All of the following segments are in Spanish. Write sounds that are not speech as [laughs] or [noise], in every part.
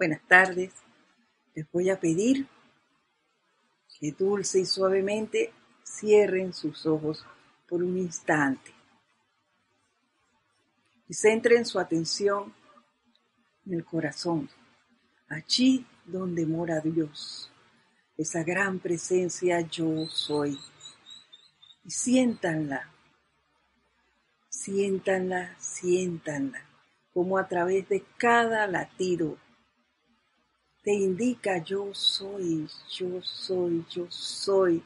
Buenas tardes. Les voy a pedir que dulce y suavemente cierren sus ojos por un instante y centren su atención en el corazón, allí donde mora Dios, esa gran presencia yo soy. Y siéntanla, siéntanla, siéntanla, como a través de cada latido te indica yo soy, yo soy, yo soy,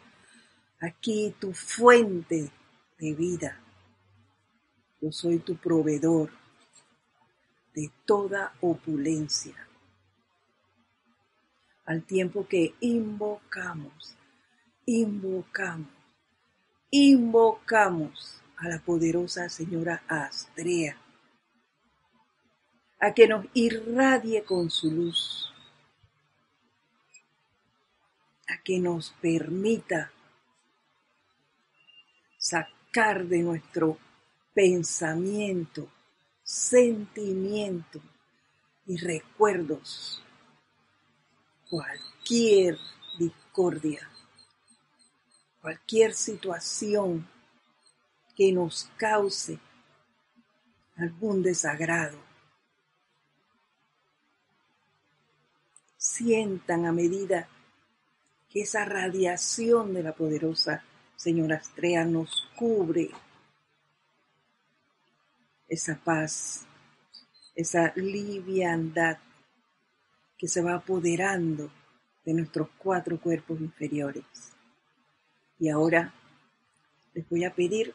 aquí tu fuente de vida. Yo soy tu proveedor de toda opulencia. Al tiempo que invocamos, invocamos, invocamos a la poderosa señora Astrea, a que nos irradie con su luz, a que nos permita sacar de nuestro pensamiento, sentimiento y recuerdos cualquier discordia, cualquier situación que nos cause algún desagrado. Sientan a medida que esa radiación de la poderosa Señora Astrea nos cubre esa paz, esa liviandad que se va apoderando de nuestros cuatro cuerpos inferiores. Y ahora les voy a pedir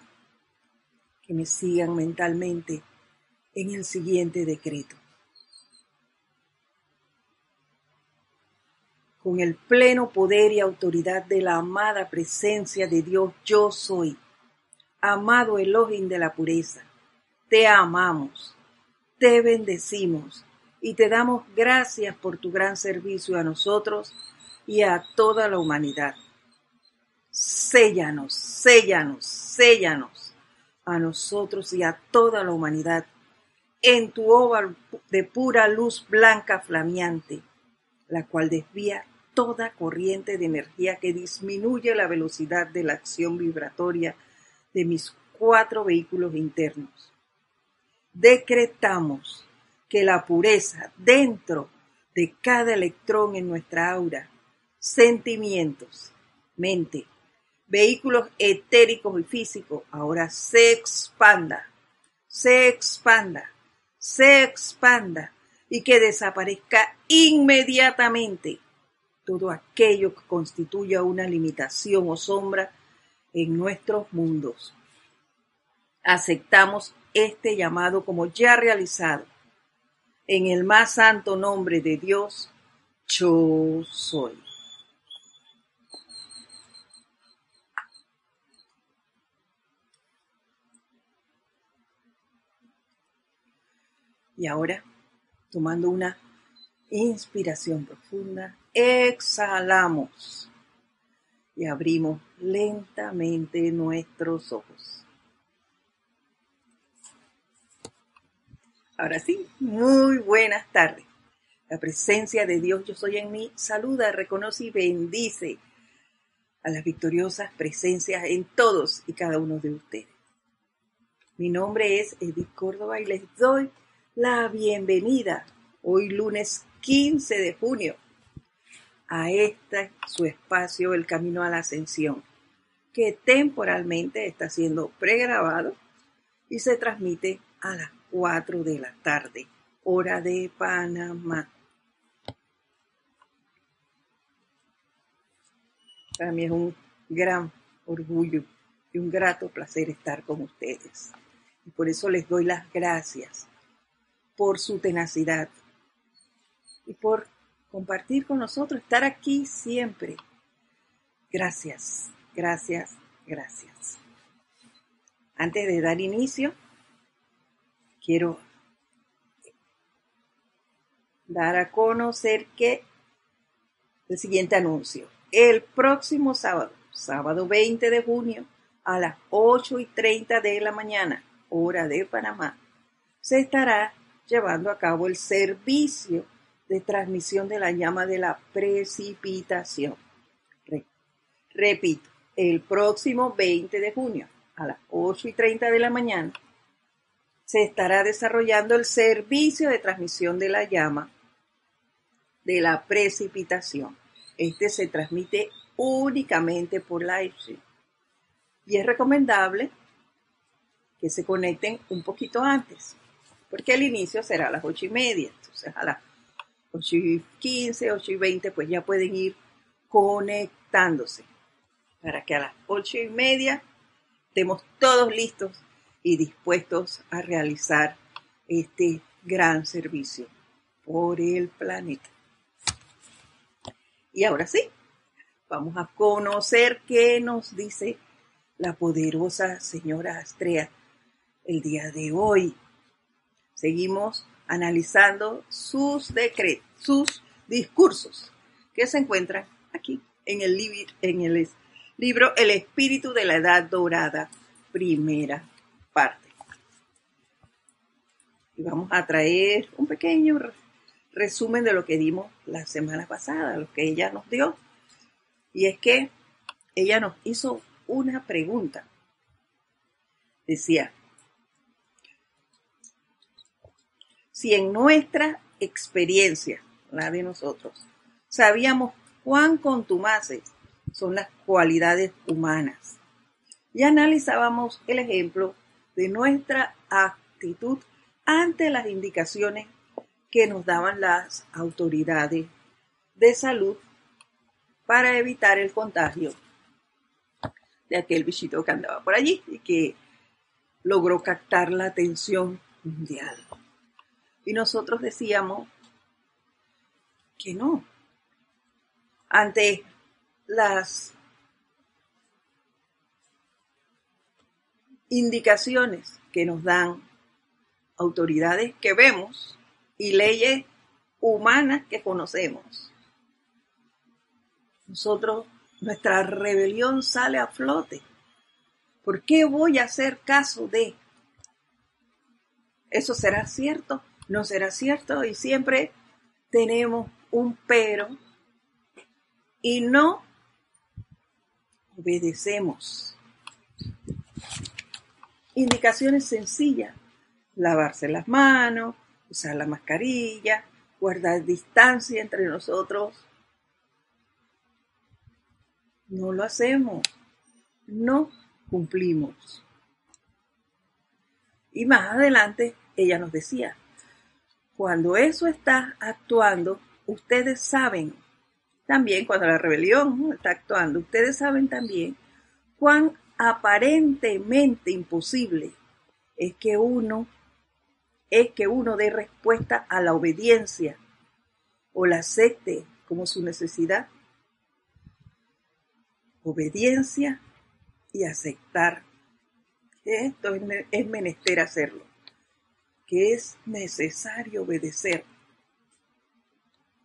que me sigan mentalmente en el siguiente decreto. Con el pleno poder y autoridad de la amada presencia de Dios, yo soy, amado Elohim de la pureza, te amamos, te bendecimos y te damos gracias por tu gran servicio a nosotros y a toda la humanidad. Séllanos, séllanos, séllanos a nosotros y a toda la humanidad en tu ova de pura luz blanca flameante, la cual desvía toda corriente de energía que disminuye la velocidad de la acción vibratoria de mis cuatro vehículos internos. Decretamos que la pureza dentro de cada electrón en nuestra aura, sentimientos, mente, vehículos etéricos y físicos, ahora se expanda, se expanda, se expanda y que desaparezca inmediatamente todo aquello que constituya una limitación o sombra en nuestros mundos. Aceptamos este llamado como ya realizado. En el más santo nombre de Dios, yo soy. Y ahora, tomando una inspiración profunda, exhalamos y abrimos lentamente nuestros ojos. Ahora sí, muy buenas tardes. La presencia de Dios Yo Soy en mí saluda, reconoce y bendice a las victoriosas presencias en todos y cada uno de ustedes. Mi nombre es Edith Córdoba y les doy la bienvenida hoy lunes 15 de junio a este su espacio El Camino a la Ascensión, que temporalmente está siendo pregrabado y se transmite a las 4 de la tarde, hora de Panamá. Para mí es un gran orgullo y un grato placer estar con ustedes. Y por eso les doy las gracias por su tenacidad y por compartir con nosotros, estar aquí siempre. Gracias, gracias, gracias. Antes de dar inicio, quiero dar a conocer que el siguiente anuncio, el próximo sábado, sábado 20 de junio, a las 8 y 30 de la mañana, hora de Panamá, se estará llevando a cabo el servicio de transmisión de la llama de la precipitación. repito, el próximo 20 de junio a las 8 y 30 de la mañana se estará desarrollando el servicio de transmisión de la llama de la precipitación. Este se transmite únicamente por livestream. Y es recomendable que se conecten un poquito antes, porque el inicio será a las ocho y media. Entonces a las ocho y quince, ocho y veinte, pues ya pueden ir conectándose para que a las ocho y media estemos todos listos y dispuestos a realizar este gran servicio por el planeta. Y ahora sí, vamos a conocer qué nos dice la poderosa señora Astrea el día de hoy. Seguimos analizando sus decretos, sus discursos que se encuentran aquí en el, en el libro El Espíritu de la Edad Dorada, primera parte. Y vamos a traer un pequeño resumen de lo que dimos la semana pasada, lo que ella nos dio. Y es que ella nos hizo una pregunta. Decía, si en nuestra experiencia, la de nosotros, sabíamos cuán contumaces son las cualidades humanas y analizábamos el ejemplo de nuestra actitud ante las indicaciones que nos daban las autoridades de salud para evitar el contagio de aquel bichito que andaba por allí y que logró captar la atención mundial. Y nosotros decíamos que no. Ante las indicaciones que nos dan autoridades que vemos y leyes humanas que conocemos. Nosotros, nuestra rebelión sale a flote. ¿Por qué voy a hacer caso de? ¿Eso será cierto? ¿No será cierto? Y siempre tenemos un pero y no obedecemos. Indicaciones sencillas. Lavarse las manos, usar la mascarilla, guardar distancia entre nosotros. No lo hacemos, no cumplimos. Y más adelante ella nos decía, cuando eso está actuando, ustedes saben, también cuando la rebelión está actuando, ustedes saben también cuán aparentemente imposible es que uno es que uno dé respuesta a la obediencia o la acepte como su necesidad. Obediencia y aceptar. Esto es menester hacerlo, que es necesario obedecer.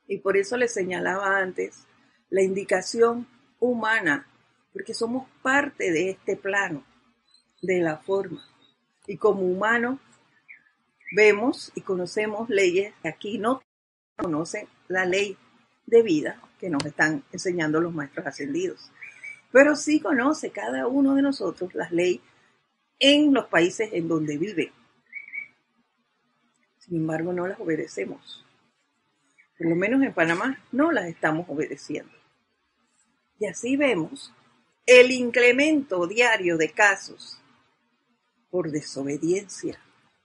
Y por eso le señalaba antes la indicación humana, porque somos parte de este plano, de la forma. Y como humanos vemos y conocemos leyes que aquí no conocen la ley de vida que nos están enseñando los maestros ascendidos. Pero sí conoce cada uno de nosotros las leyes en los países en donde vive. Sin embargo, no las obedecemos. Por lo menos en Panamá no las estamos obedeciendo. Y así vemos el incremento diario de casos por desobediencia,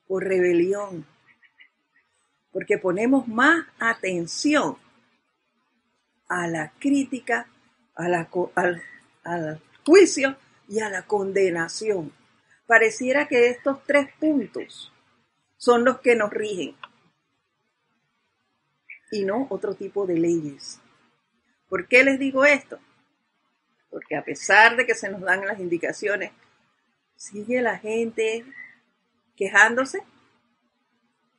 por rebelión, porque ponemos más atención a la crítica, al, al juicio y a la condenación. Pareciera que estos tres puntos son los que nos rigen y no otro tipo de leyes. ¿Por qué les digo esto? Porque a pesar de que se nos dan las indicaciones, sigue la gente quejándose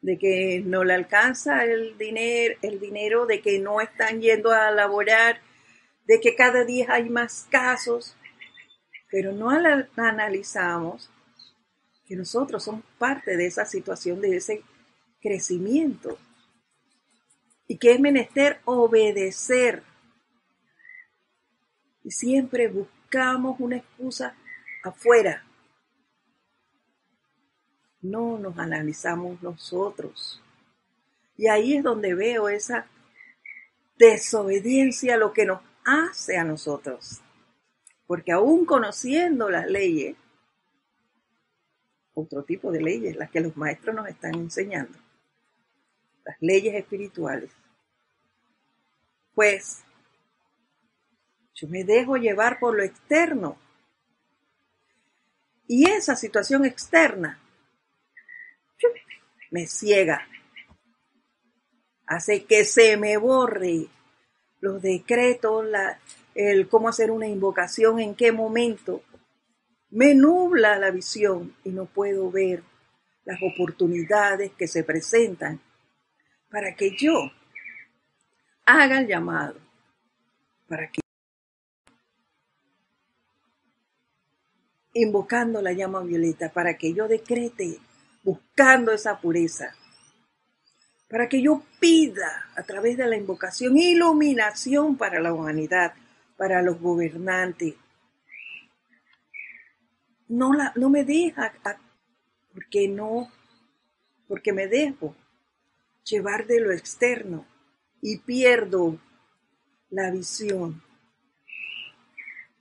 de que no le alcanza el dinero, el dinero, de que no están yendo a laborar, de que cada día hay más casos, pero no analizamos que nosotros somos parte de esa situación, de ese crecimiento. y que es menester obedecer. Y siempre buscamos una excusa afuera. No nos analizamos nosotros. Y ahí es donde veo esa desobediencia a lo que nos hace a nosotros. Porque aún conociendo las leyes, otro tipo de leyes, las que los maestros nos están enseñando, las leyes espirituales, pues yo me dejo llevar por lo externo. Y esa situación externa me ciega, hace que se me borre los decretos, la, el cómo hacer una invocación, en qué momento, me nubla la visión y no puedo ver las oportunidades que se presentan para que yo haga el llamado, para que invocando la llama violeta, para que yo decrete buscando esa pureza, para que yo pida a través de la invocación iluminación para la humanidad, para los gobernantes. No, la, no me deja, porque no, porque me dejo llevar de lo externo y pierdo la visión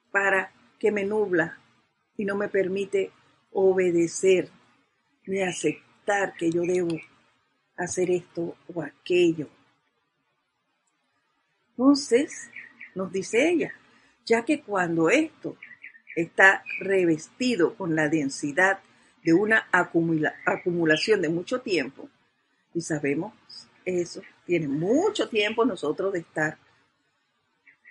para que me nubla y no me permite obedecer ni aceptar que yo debo hacer esto o aquello. Entonces, nos dice ella, ya que cuando esto está revestido con la densidad de una acumulación de mucho tiempo, y sabemos eso, tiene mucho tiempo nosotros de estar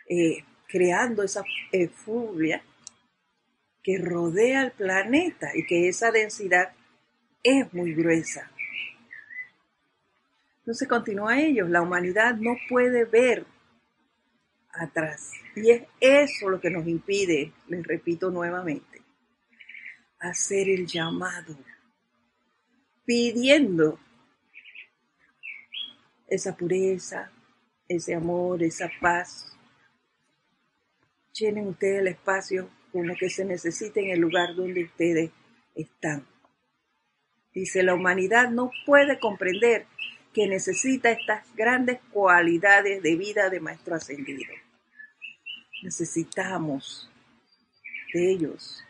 eh, creando esa furia que rodea el planeta y que esa densidad es muy gruesa. Se continúa ellos, la humanidad no puede ver atrás. Y es eso lo que nos impide, les repito nuevamente, hacer el llamado, pidiendo esa pureza, ese amor, esa paz. Llenen ustedes el espacio con lo que se necesite en el lugar donde ustedes están. Dice, la humanidad no puede comprender que necesita estas grandes cualidades de vida de Maestro Ascendido. Necesitamos de ellos.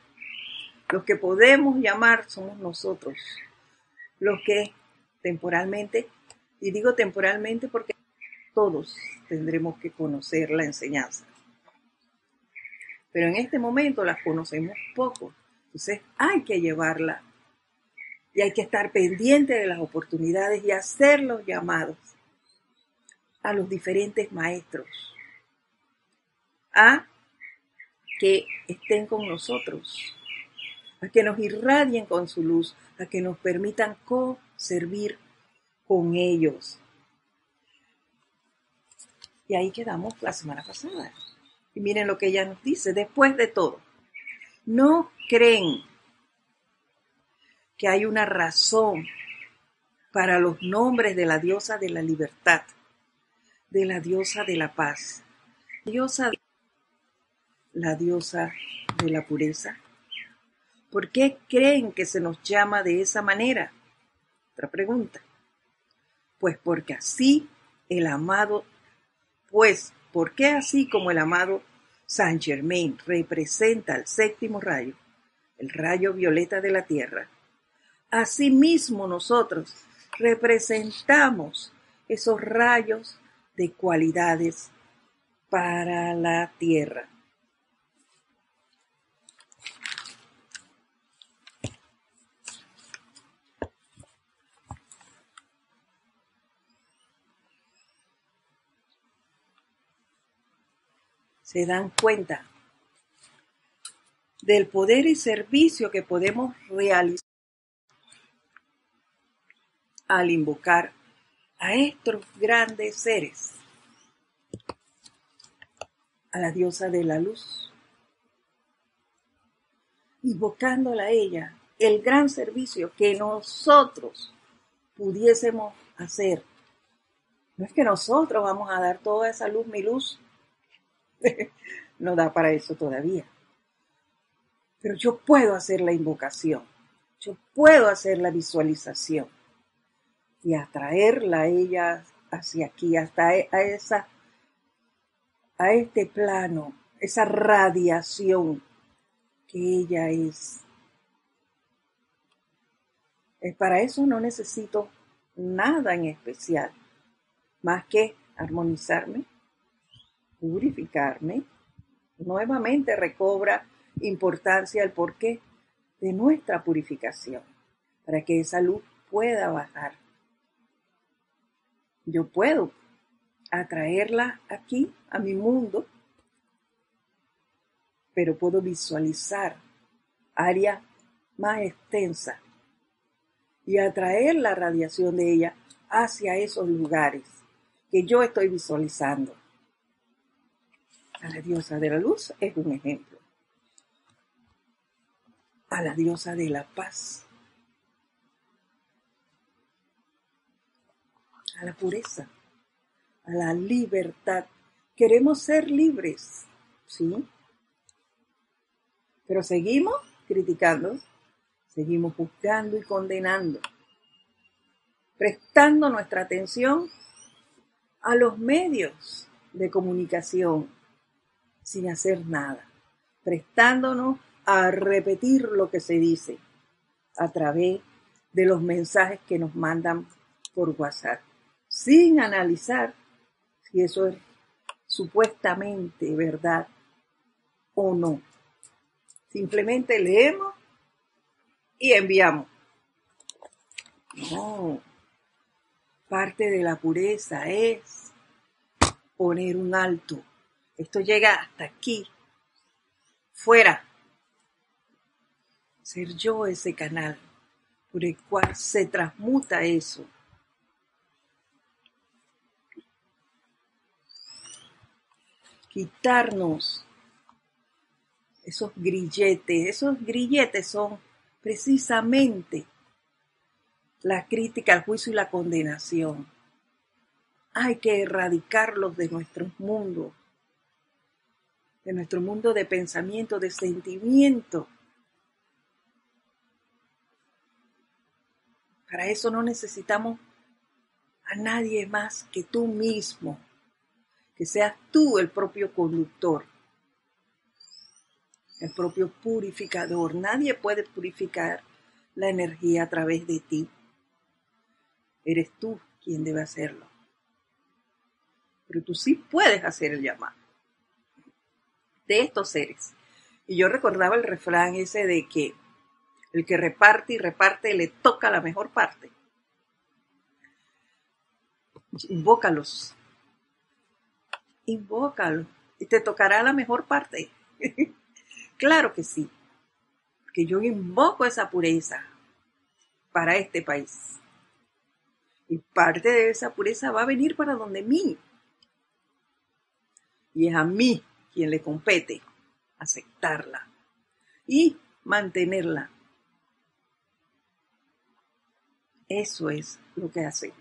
Los que podemos llamar somos nosotros. Los que temporalmente y digo temporalmente porque todos tendremos que conocer la enseñanza. Pero en este momento las conocemos poco. Entonces hay que llevarla y hay que estar pendiente de las oportunidades y hacer los llamados a los diferentes maestros a que estén con nosotros, a que nos irradien con su luz, a que nos permitan co-servir con ellos. Y ahí quedamos la semana pasada. Y miren lo que ella nos dice, después de todo, no creen que hay una razón para los nombres de la diosa de la libertad, de la diosa de la paz, diosa la diosa de la pureza. ¿Por qué creen que se nos llama de esa manera? Otra pregunta. Pues porque así el amado, pues porque así como el amado Saint Germain representa el séptimo rayo, el rayo violeta de la Tierra, asimismo nosotros representamos esos rayos de cualidades para la Tierra. Se dan cuenta del poder y servicio que podemos realizar al invocar a estos grandes seres, a la diosa de la luz, invocándola a ella, el gran servicio que nosotros pudiésemos hacer No es que nosotros vamos a dar toda esa luz, mi luz. [laughs] no da para eso todavía. Pero yo puedo hacer la invocación. Yo puedo hacer la visualización y atraerla a ella hacia aquí, hasta e, a esa a este plano, esa radiación que ella es. es. Para eso no necesito nada en especial, más que armonizarme, purificarme. Nuevamente recobra importancia el porqué de nuestra purificación, para que esa luz pueda bajar. Yo puedo atraerla aquí, a mi mundo, pero puedo visualizar área más extensa y atraer la radiación de ella hacia esos lugares que yo estoy visualizando. A la diosa de la luz es un ejemplo. A la diosa de la paz. A la pureza a la libertad. Queremos ser libres, ¿sí? Pero seguimos criticando, seguimos juzgando y condenando, prestando nuestra atención a los medios de comunicación sin hacer nada, prestándonos a repetir lo que se dice a través de los mensajes que nos mandan por WhatsApp, sin analizar si eso es supuestamente verdad o no. Simplemente leemos y enviamos. No. Parte de la pureza es poner un alto. Esto llega hasta aquí. Fuera. Ser yo ese canal por el cual se transmuta eso quitarnos esos grilletes. Esos grilletes son precisamente la crítica, el juicio y la condenación. Hay que erradicarlos de nuestro mundo, de nuestro mundo de pensamiento, de sentimiento. Para eso no necesitamos a nadie más que tú mismo que seas tú el propio conductor, el propio purificador. Nadie puede purificar la energía a través de ti. Eres tú quien debe hacerlo. Pero tú sí puedes hacer el llamado de estos seres. Y yo recordaba el refrán ese de que el que reparte y reparte le toca la mejor parte. Invócalos invócalo y te tocará la mejor parte. [laughs] claro que sí, que yo invoco esa pureza para este país. Y parte de esa pureza va a venir para donde mí. Y es a mí quien le compete aceptarla y mantenerla. Eso es lo que hace.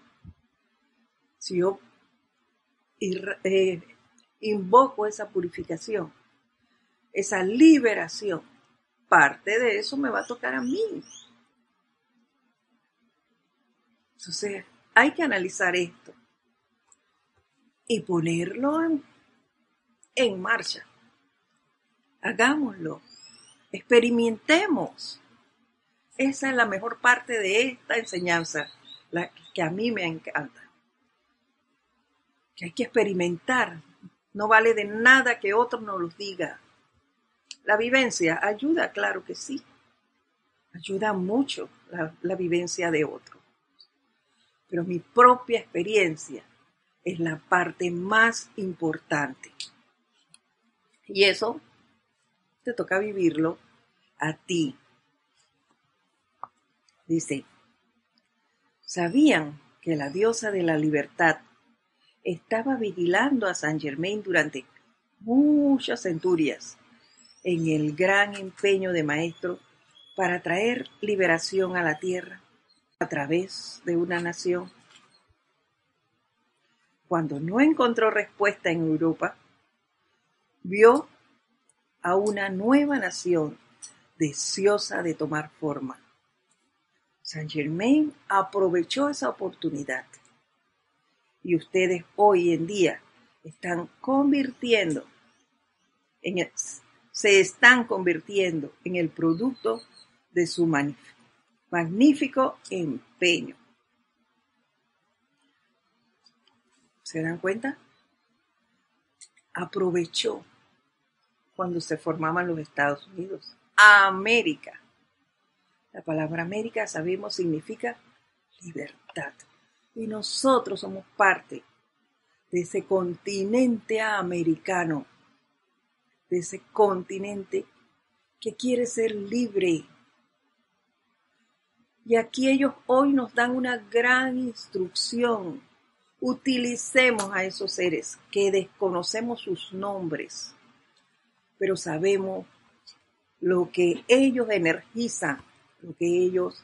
Si yo eh, invoco esa purificación, esa liberación. Parte de eso me va a tocar a mí. Entonces, hay que analizar esto y ponerlo en, en marcha. Hagámoslo. Experimentemos. Esa es la mejor parte de esta enseñanza, la que a mí me encanta. Que hay que experimentar, no vale de nada que otro nos lo diga. La vivencia ayuda, claro que sí. Ayuda mucho la, la vivencia de otro. Pero mi propia experiencia es la parte más importante. Y eso te toca vivirlo a ti. Dice, ¿sabían que la diosa de la libertad estaba vigilando a Saint Germain durante muchas centurias en el gran empeño de maestro para traer liberación a la tierra a través de una nación. cuando no encontró respuesta en Europa, vio a una nueva nación deseosa de tomar forma. Saint Germain aprovechó esa oportunidad y ustedes hoy en día están convirtiendo en se están convirtiendo en el producto de su magnífico empeño. ¿Se dan cuenta? Aprovechó cuando se formaban los Estados Unidos. América. La palabra América, sabemos, significa libertad. Y nosotros somos parte de ese continente americano, de ese continente que quiere ser libre. Y aquí ellos hoy nos dan una gran instrucción. Utilicemos a esos seres que desconocemos sus nombres, pero sabemos lo que ellos energizan, lo que ellos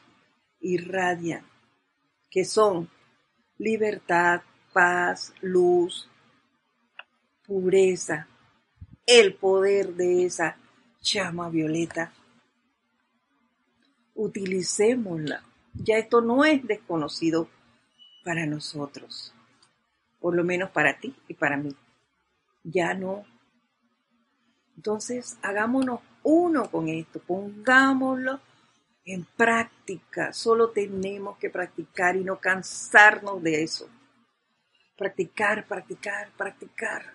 irradian, que son libertad, paz, luz, pureza, el poder de esa llama violeta. Utilicémosla. Ya esto no es desconocido para nosotros, por lo menos para ti y para mí. Ya no. Entonces, hagámonos uno con esto, pongámoslo en práctica. Solo tenemos que practicar y no cansarnos de eso. Practicar, practicar, practicar.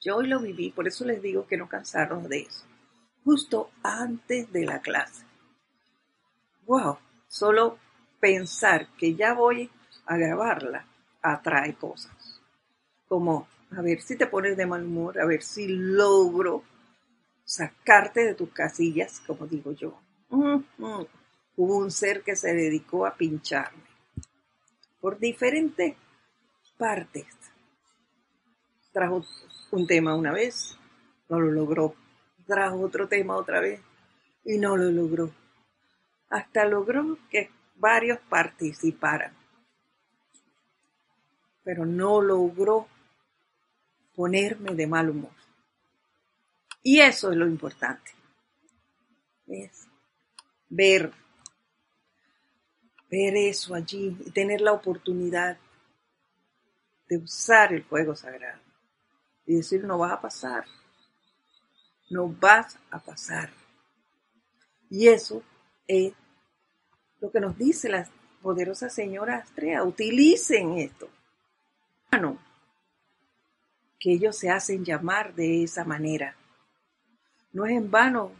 Yo hoy lo viví, por eso les digo que no cansarnos de eso. Justo antes de la clase. Wow, solo pensar que ya voy a grabarla atrae cosas. Como a ver si te pones de mal humor, a ver si logro sacarte de tus casillas, como digo yo. Hubo un ser que se dedicó a pincharme por diferentes partes. Trajo un tema una vez, no lo logró. Trajo otro tema otra vez y no lo logró. Hasta logró que varios participaran, pero no logró ponerme de mal humor. Y eso es lo importante. Es ver, ver eso allí y tener la oportunidad de usar el fuego sagrado y decir, no vas a pasar, no vas a pasar. Y eso es lo que nos dice la poderosa señora Astrea, utilicen esto. Que ellos se hacen llamar de esa manera. No es en vano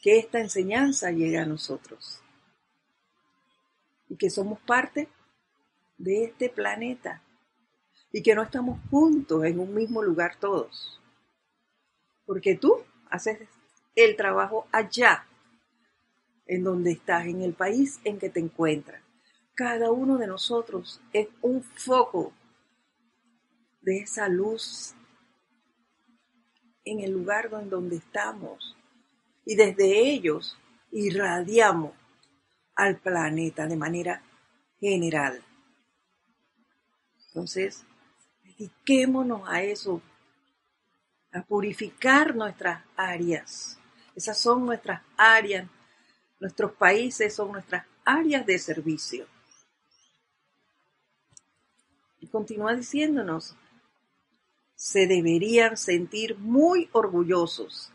que esta enseñanza llega a nosotros y que somos parte de este planeta y que no estamos juntos en un mismo lugar todos. Porque tú haces el trabajo allá, en donde estás, en el país en que te encuentras. Cada uno de nosotros es un foco de esa luz en el lugar donde estamos y desde ellos irradiamos al planeta de manera general. Entonces, dediquémonos a eso, a purificar nuestras áreas. Esas son nuestras áreas, nuestros países son nuestras áreas de servicio. Y continúa diciéndonos, se deberían sentir muy orgullosos,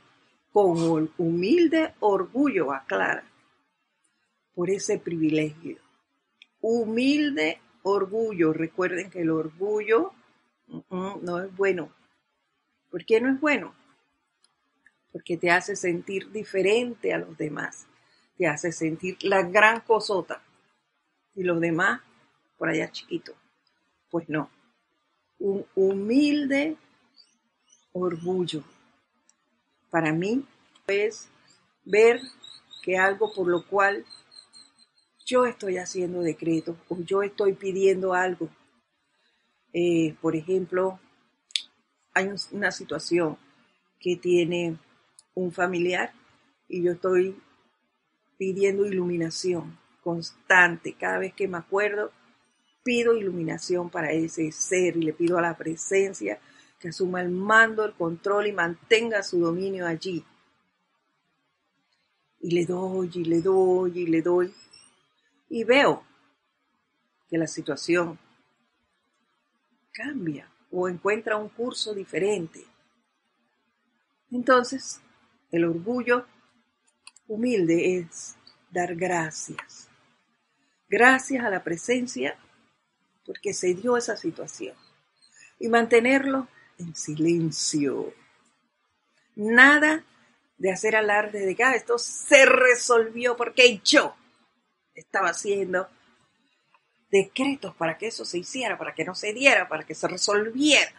con humilde orgullo, aclara, por ese privilegio. Humilde orgullo. Recuerden que el orgullo no es bueno. ¿Por qué no es bueno? Porque te hace sentir diferente a los demás. Te hace sentir la gran cosota. Y los demás, por allá chiquito. Pues no un humilde orgullo. Para mí es ver que algo por lo cual yo estoy haciendo decreto o yo estoy pidiendo algo. Eh, por ejemplo, hay una situación que tiene un familiar y yo estoy pidiendo iluminación constante. Cada vez que me acuerdo, pido iluminación para ese ser y le pido a la presencia que asuma el mando, el control y mantenga su dominio allí. Y le doy y le doy y le doy. Y veo que la situación cambia o encuentra un curso diferente. Entonces, el orgullo humilde es dar gracias. Gracias a la presencia porque se dio esa situación. Y mantenerlo en silencio. Nada de hacer alarde de que ah, esto se resolvió porque yo estaba haciendo decretos para que eso se hiciera, para que no se diera, para que se resolviera.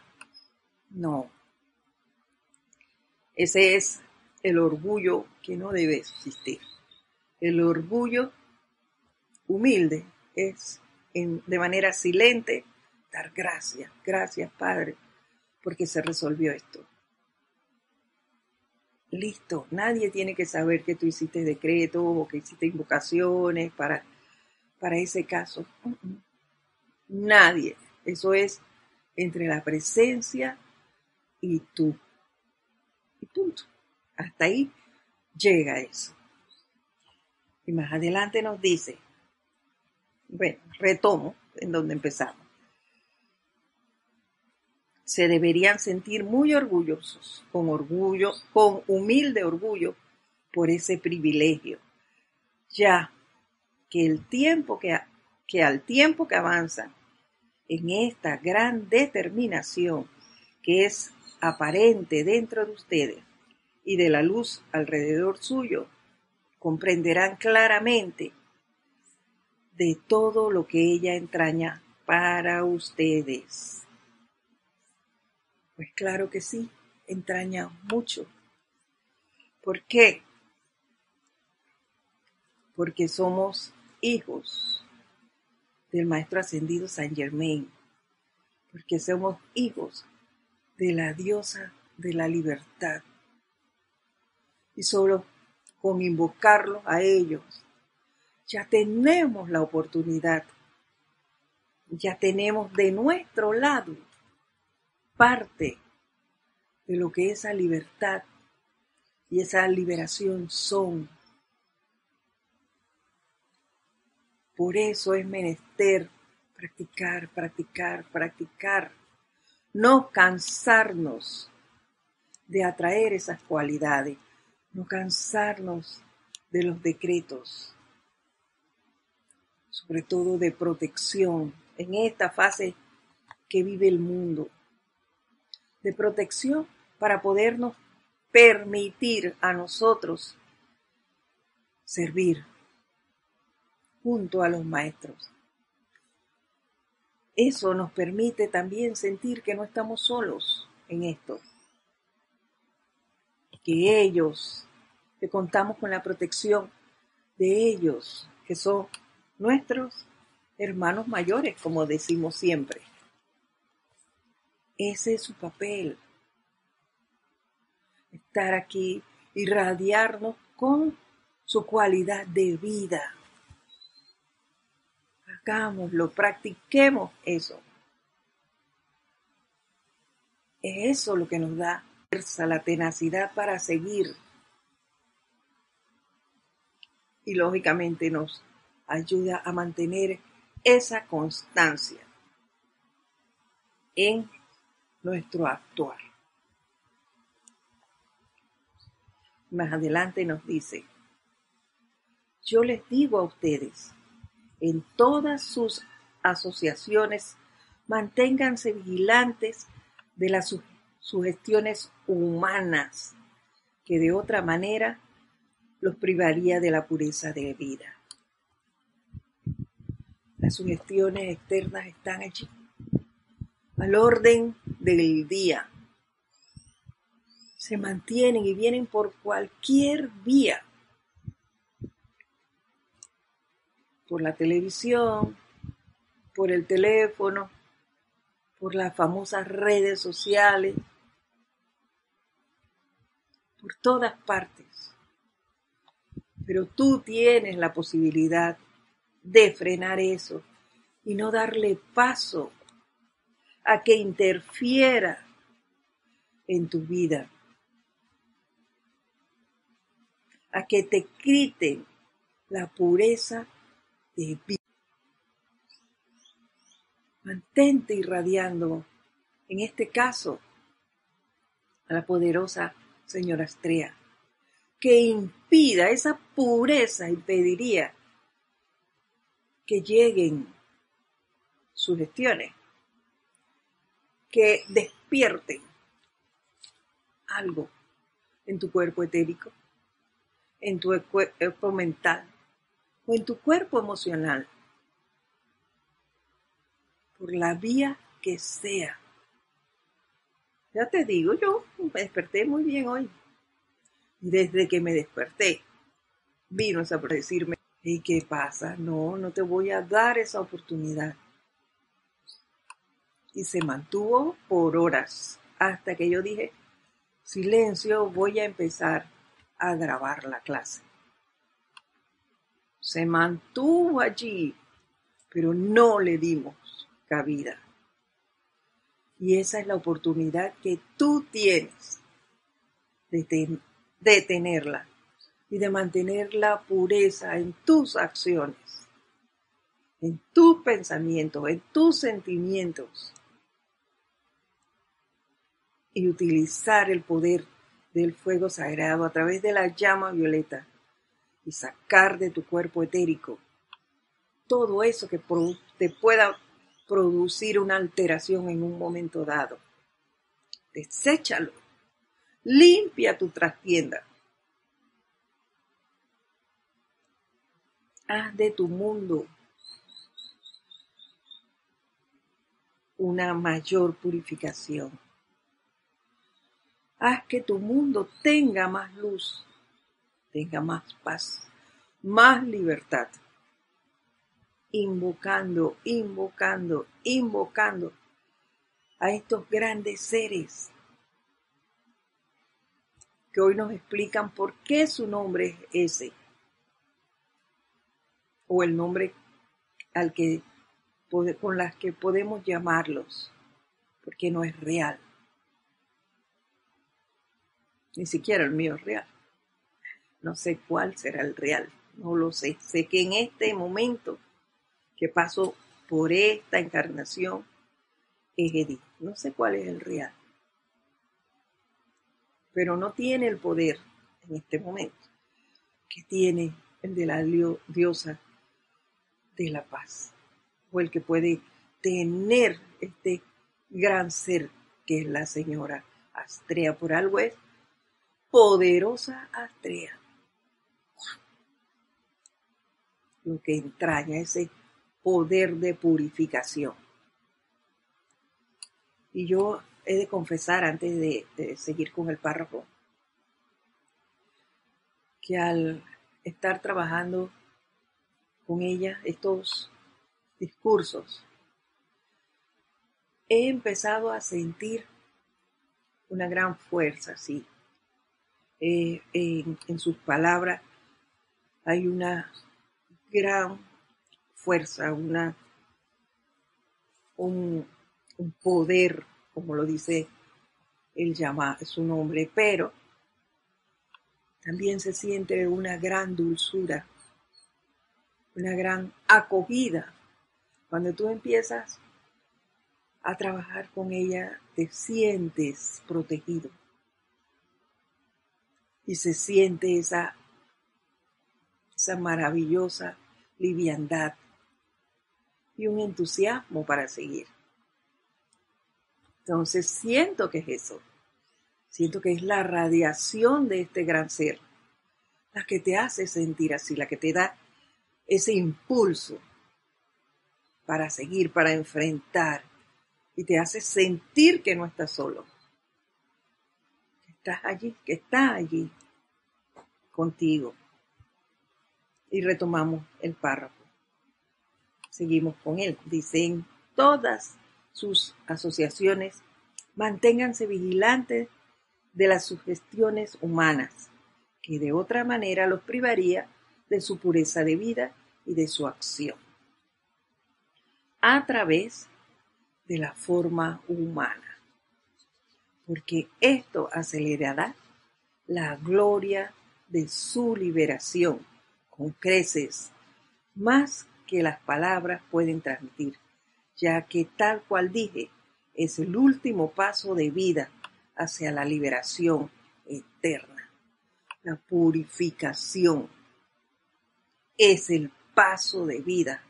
No. Ese es el orgullo que no debe existir. El orgullo humilde es de manera silente dar gracias, gracias Padre, porque se resolvió esto. Listo, nadie tiene que saber que tú hiciste decretos o que hiciste invocaciones para, para ese caso. Nadie. Eso es entre la presencia y tú. Y punto. Hasta ahí llega eso. Y más adelante nos dice, bueno, retomo en donde empezamos. Se deberían sentir muy orgullosos, con orgullo, con humilde orgullo por ese privilegio, ya que el tiempo que, que al tiempo que avanzan en esta gran determinación que es aparente dentro de ustedes y de la luz alrededor suyo, comprenderán claramente de todo lo que ella entraña para ustedes. Pues claro que sí, entraña mucho. ¿Por qué? Porque somos hijos del Maestro Ascendido San Germain, porque somos hijos de la diosa de la libertad. Y solo con invocarlos a ellos ya tenemos la oportunidad, ya tenemos de nuestro lado parte de lo que esa libertad y esa liberación son. Por eso es menester practicar, practicar, practicar, no cansarnos de atraer esas cualidades, no cansarnos de los decretos, sobre todo de protección en esta fase que vive el mundo, de protección para podernos permitir a nosotros servir junto a los maestros. Eso nos permite también sentir que no estamos solos en esto, que ellos, que contamos con la protección de ellos, que son nuestros hermanos mayores, como decimos siempre. Ese es su papel. Estar aquí, irradiarnos con su cualidad de vida. Hagámoslo, practiquemos eso. Es eso lo que nos da fuerza, la tenacidad para seguir. Y lógicamente nos ayuda a mantener esa constancia en nuestro actuar. Más adelante nos dice, yo les digo a ustedes, en todas sus asociaciones, manténganse vigilantes de las sugestiones humanas, que de otra manera los privaría de la pureza de vida. Las sugestiones externas están allí, al orden del día. Se mantienen y vienen por cualquier vía. Por la televisión, por el teléfono, por las famosas redes sociales, por todas partes. Pero tú tienes la posibilidad de frenar eso y no darle paso a que interfiera en tu vida, a que te quiten la pureza de vida. Mantente irradiando, en este caso, a la poderosa señora Astrea, que impida esa pureza, impediría que lleguen sugestiones, que despierten algo en tu cuerpo etérico, en tu cuerpo mental o en tu cuerpo emocional, por la vía que sea. Ya te digo, yo me desperté muy bien hoy. Desde que me desperté, vino a decirme, ¿y qué pasa? No, no te voy a dar esa oportunidad. Y se mantuvo por horas, hasta que yo dije, silencio, voy a empezar a grabar la clase. Se mantuvo allí, pero no le dimos cabida. Y esa es la oportunidad que tú tienes de, de tenerla y de mantener la pureza en tus acciones, en tus pensamientos, en tus sentimientos y utilizar el poder del fuego sagrado a través de la llama violeta y sacar de tu cuerpo etérico todo eso que te pueda producir una alteración en un momento dado. Deséchalo. Limpia tu trastienda. Haz de tu mundo una mayor purificación. Haz que tu mundo tenga más luz, tenga más paz, más libertad invocando, invocando, invocando a estos grandes seres que hoy nos explican por qué su nombre es ese, o el nombre al que, con las que podemos llamarlos, porque no es real. Ni siquiera el mío es real. No sé cuál será el real, no lo sé. Sé que en este momento que pasó por esta encarnación es Edith. No sé cuál es el real, pero no tiene el poder en este momento que tiene el de la diosa de la paz, o el que puede tener este gran ser que es la señora Astrea. Por algo es poderosa Astrea. Lo que entraña ese poder de purificación. Y yo he de confesar antes de, seguir con el párrafo que al estar trabajando con ella estos discursos, he empezado a sentir una gran fuerza, sí. Eh, en, sus palabras hay una gran fuerza, una, un, poder, como lo dice él llama su nombre, pero también se siente una gran dulzura, una gran acogida. Cuando tú empiezas a trabajar con ella, te sientes protegido. Y se siente esa, esa maravillosa liviandad y un entusiasmo para seguir. Entonces siento que es eso. Siento que es la radiación de este gran ser la que te hace sentir así, la que te da ese impulso para seguir, para enfrentar y te hace sentir que no estás solo, que estás allí, que está allí contigo. Y retomamos el párrafo. Seguimos con él. Dicen todas sus asociaciones, manténganse vigilantes de las sugestiones humanas, que de otra manera los privaría de su pureza de vida y de su acción a través de la forma humana, porque esto acelerará la gloria de su liberación con creces más que las palabras pueden transmitir, ya que tal cual dije, es el último paso de vida hacia la liberación eterna. La purificación es el paso de vida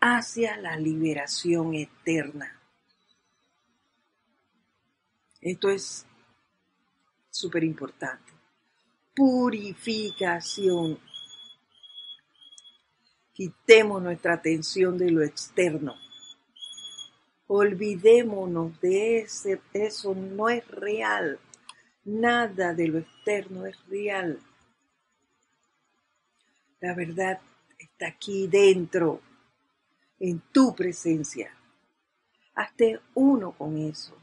hacia la liberación eterna. Esto es súper importante. Purificación. Quitemos nuestra atención de lo externo. Olvidémonos de ese, eso no es real. Nada de lo externo es real. La verdad está aquí dentro en tu presencia. Hazte uno con eso.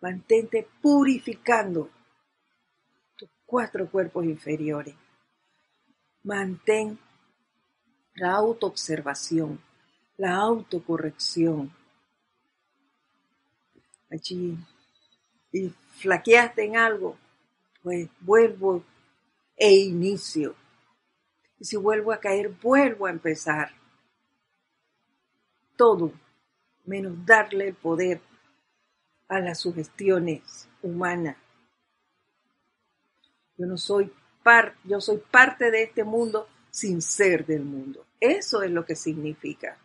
Mantente purificando tus cuatro cuerpos inferiores. Mantén la autoobservación, la autocorrección. Allí, y flaqueaste en algo, pues vuelvo e inicio y si vuelvo a caer, vuelvo a empezar. Todo menos darle el poder a las sugestiones humanas. Yo no soy parte, yo soy parte de este mundo sin ser del mundo. Eso es lo que significa.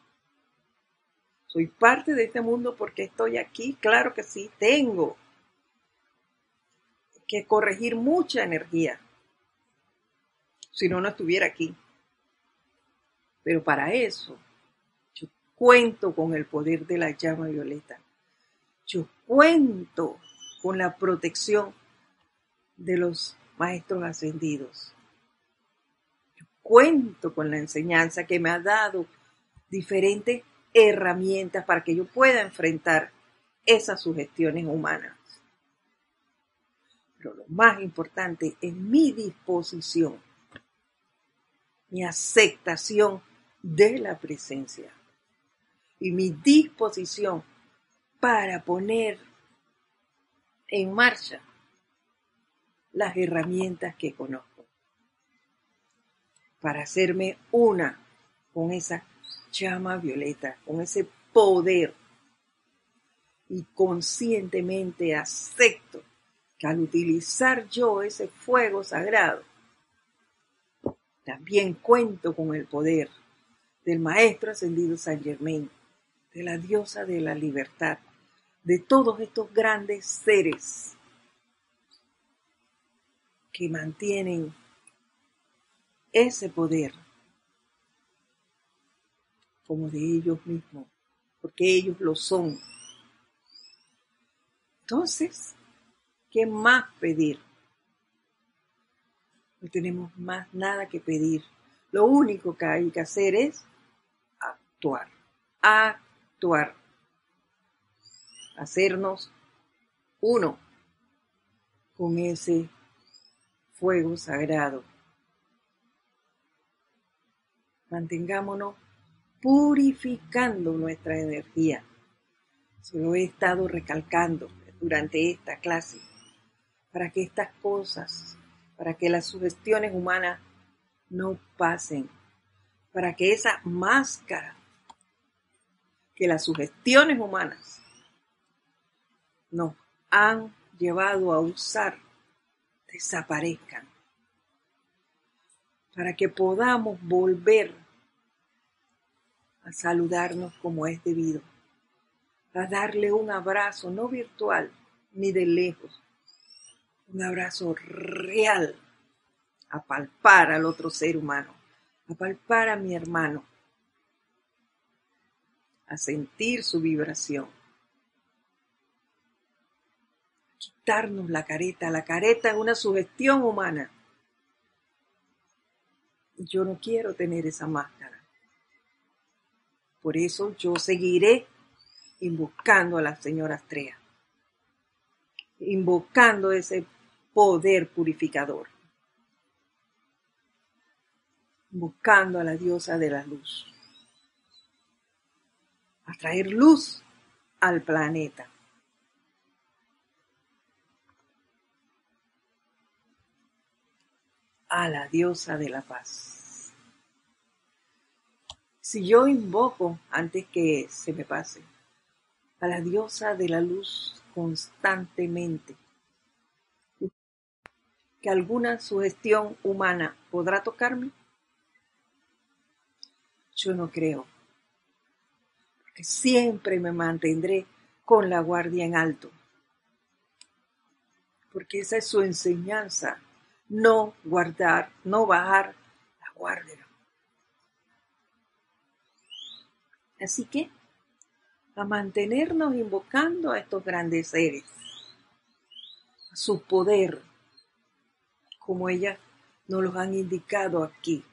Soy parte de este mundo porque estoy aquí, claro que sí, tengo que corregir mucha energía si no, no estuviera aquí. Pero para eso, yo cuento con el poder de la llama violeta. Yo cuento con la protección de los maestros ascendidos. Yo cuento con la enseñanza que me ha dado diferentes herramientas para que yo pueda enfrentar esas sugestiones humanas. Pero lo más importante es mi disposición mi aceptación de la presencia y mi disposición para poner en marcha las herramientas que conozco, para hacerme una con esa llama violeta, con ese poder y conscientemente acepto que al utilizar yo ese fuego sagrado, también cuento con el poder del Maestro Ascendido San Germain, de la diosa de la libertad, de todos estos grandes seres que mantienen ese poder como de ellos mismos, porque ellos lo son. Entonces, ¿qué más pedir? No tenemos más nada que pedir. Lo único que hay que hacer es actuar. Actuar. Hacernos uno con ese fuego sagrado. Mantengámonos purificando nuestra energía. Se lo he estado recalcando durante esta clase para que estas cosas para que las sugestiones humanas no pasen, para que esa máscara que las sugestiones humanas nos han llevado a usar desaparezcan, para que podamos volver a saludarnos como es debido, a darle un abrazo no virtual ni de lejos, un abrazo real, a palpar al otro ser humano, a palpar a mi hermano, a sentir su vibración. Quitarnos la careta. La careta es una sugestión humana. Yo no quiero tener esa máscara. Por eso yo seguiré invocando a la señora Astrea, invocando ese poder purificador. buscando a la diosa de la luz, a traer luz al planeta. a la diosa de la paz. Si yo invoco antes que se me pase a la diosa de la luz constantemente, que alguna sugestión humana podrá tocarme, yo no creo, porque siempre me mantendré con la guardia en alto, porque esa es su enseñanza no guardar, no bajar la guardia. Así que, a mantenernos invocando a estos grandes seres, a su poder, como ellas nos los han indicado aquí.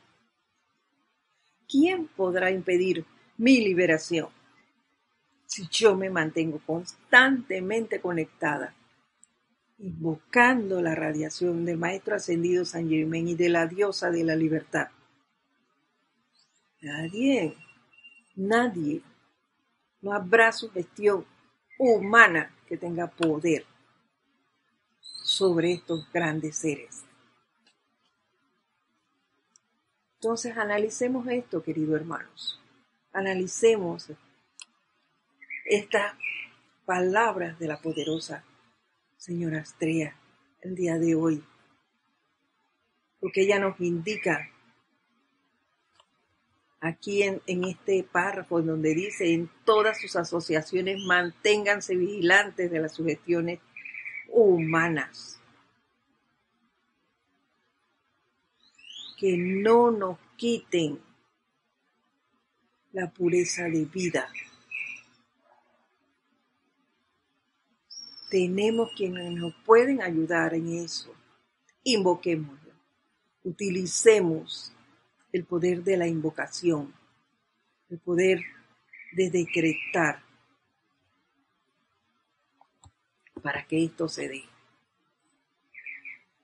¿Quién podrá impedir mi liberación si yo me mantengo constantemente conectada invocando la radiación del Maestro Ascendido San Germain y de la diosa de la libertad. Nadie, nadie, no habrá sugestión humana que tenga poder sobre estos grandes seres. Entonces analicemos esto, queridos hermanos. Analicemos estas palabras de la poderosa señora Estrella, el día de hoy. Porque ella nos indica aquí en, en, este párrafo donde dice en todas sus asociaciones manténganse vigilantes de las sugestiones humanas. Que no nos quiten la pureza de vida. Tenemos quienes nos pueden ayudar en eso. Invoquémoslo. Utilicemos el poder de la invocación, el poder de decretar para que esto se dé.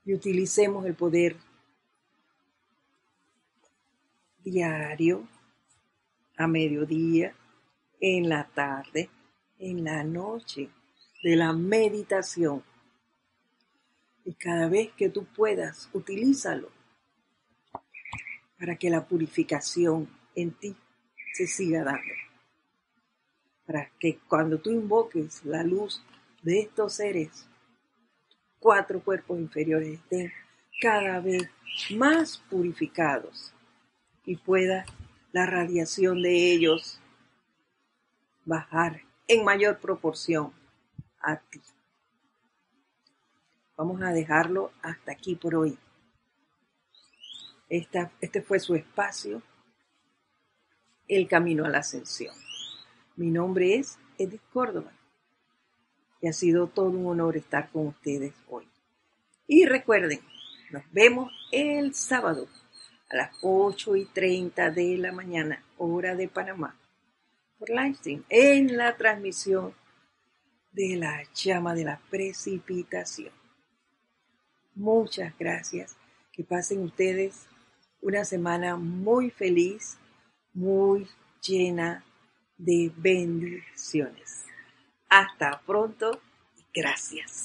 Y utilicemos el poder diario, a mediodía, en la tarde, en la noche, de la meditación. Y cada vez que tú puedas, utilízalo para que la purificación en ti se siga dando. Para que cuando tú invoques la luz de estos seres, cuatro cuerpos inferiores estén cada vez más purificados y pueda la radiación de ellos bajar en mayor proporción a ti. Vamos a dejarlo hasta aquí por hoy. este fue su espacio, El Camino a la Ascensión. Mi nombre es Edith Córdoba y ha sido todo un honor estar con ustedes hoy. Y recuerden, nos vemos el sábado a las 8 y 30 de la mañana, hora de Panamá, por livestream, en la transmisión de la llama de la precipitación. Muchas gracias. Que pasen ustedes una semana muy feliz, muy llena de bendiciones. Hasta pronto y gracias.